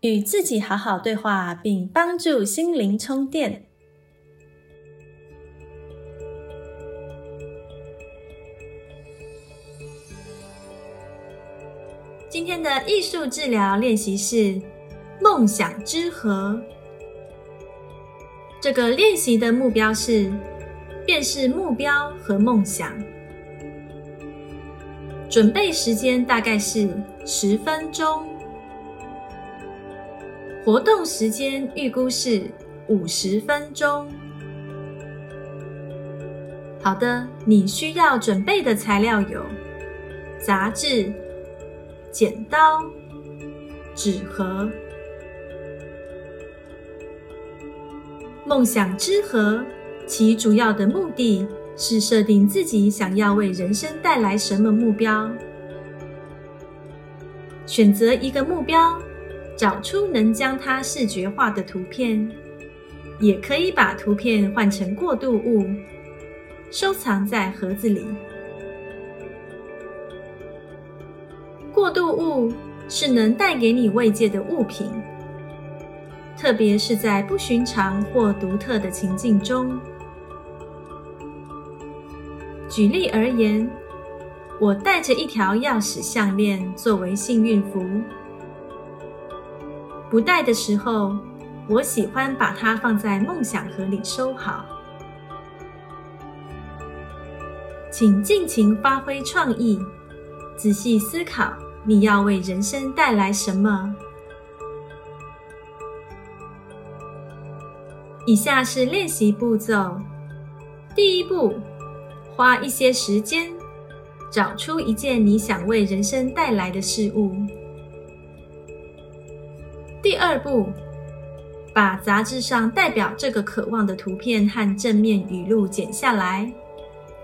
与自己好好对话，并帮助心灵充电。今天的艺术治疗练习是梦想之河。这个练习的目标是辨识目标和梦想。准备时间大概是十分钟，活动时间预估是五十分钟。好的，你需要准备的材料有杂志、剪刀、纸盒。梦想之盒，其主要的目的。是设定自己想要为人生带来什么目标，选择一个目标，找出能将它视觉化的图片，也可以把图片换成过渡物，收藏在盒子里。过渡物是能带给你慰藉的物品，特别是在不寻常或独特的情境中。举例而言，我带着一条钥匙项链作为幸运符。不戴的时候，我喜欢把它放在梦想盒里收好。请尽情发挥创意，仔细思考你要为人生带来什么。以下是练习步骤：第一步。花一些时间，找出一件你想为人生带来的事物。第二步，把杂志上代表这个渴望的图片和正面语录剪下来，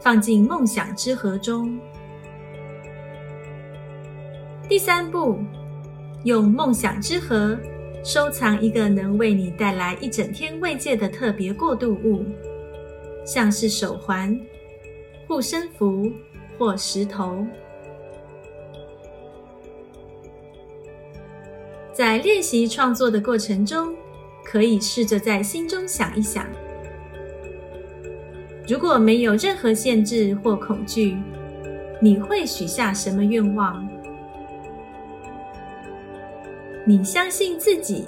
放进梦想之盒中。第三步，用梦想之盒收藏一个能为你带来一整天慰藉的特别过渡物，像是手环。护身符或石头，在练习创作的过程中，可以试着在心中想一想：如果没有任何限制或恐惧，你会许下什么愿望？你相信自己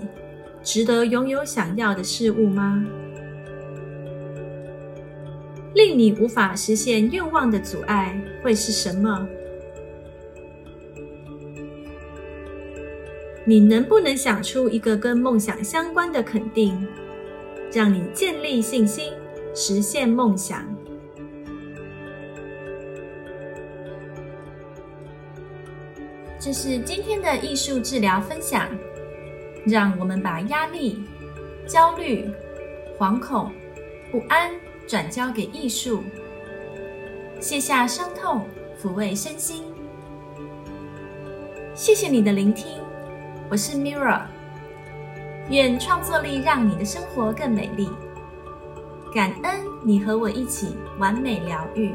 值得拥有想要的事物吗？令你无法实现愿望的阻碍会是什么？你能不能想出一个跟梦想相关的肯定，让你建立信心，实现梦想？这是今天的艺术治疗分享。让我们把压力、焦虑、惶恐、不安。转交给艺术，卸下伤痛，抚慰身心。谢谢你的聆听，我是 Mirra。愿创作力让你的生活更美丽。感恩你和我一起完美疗愈。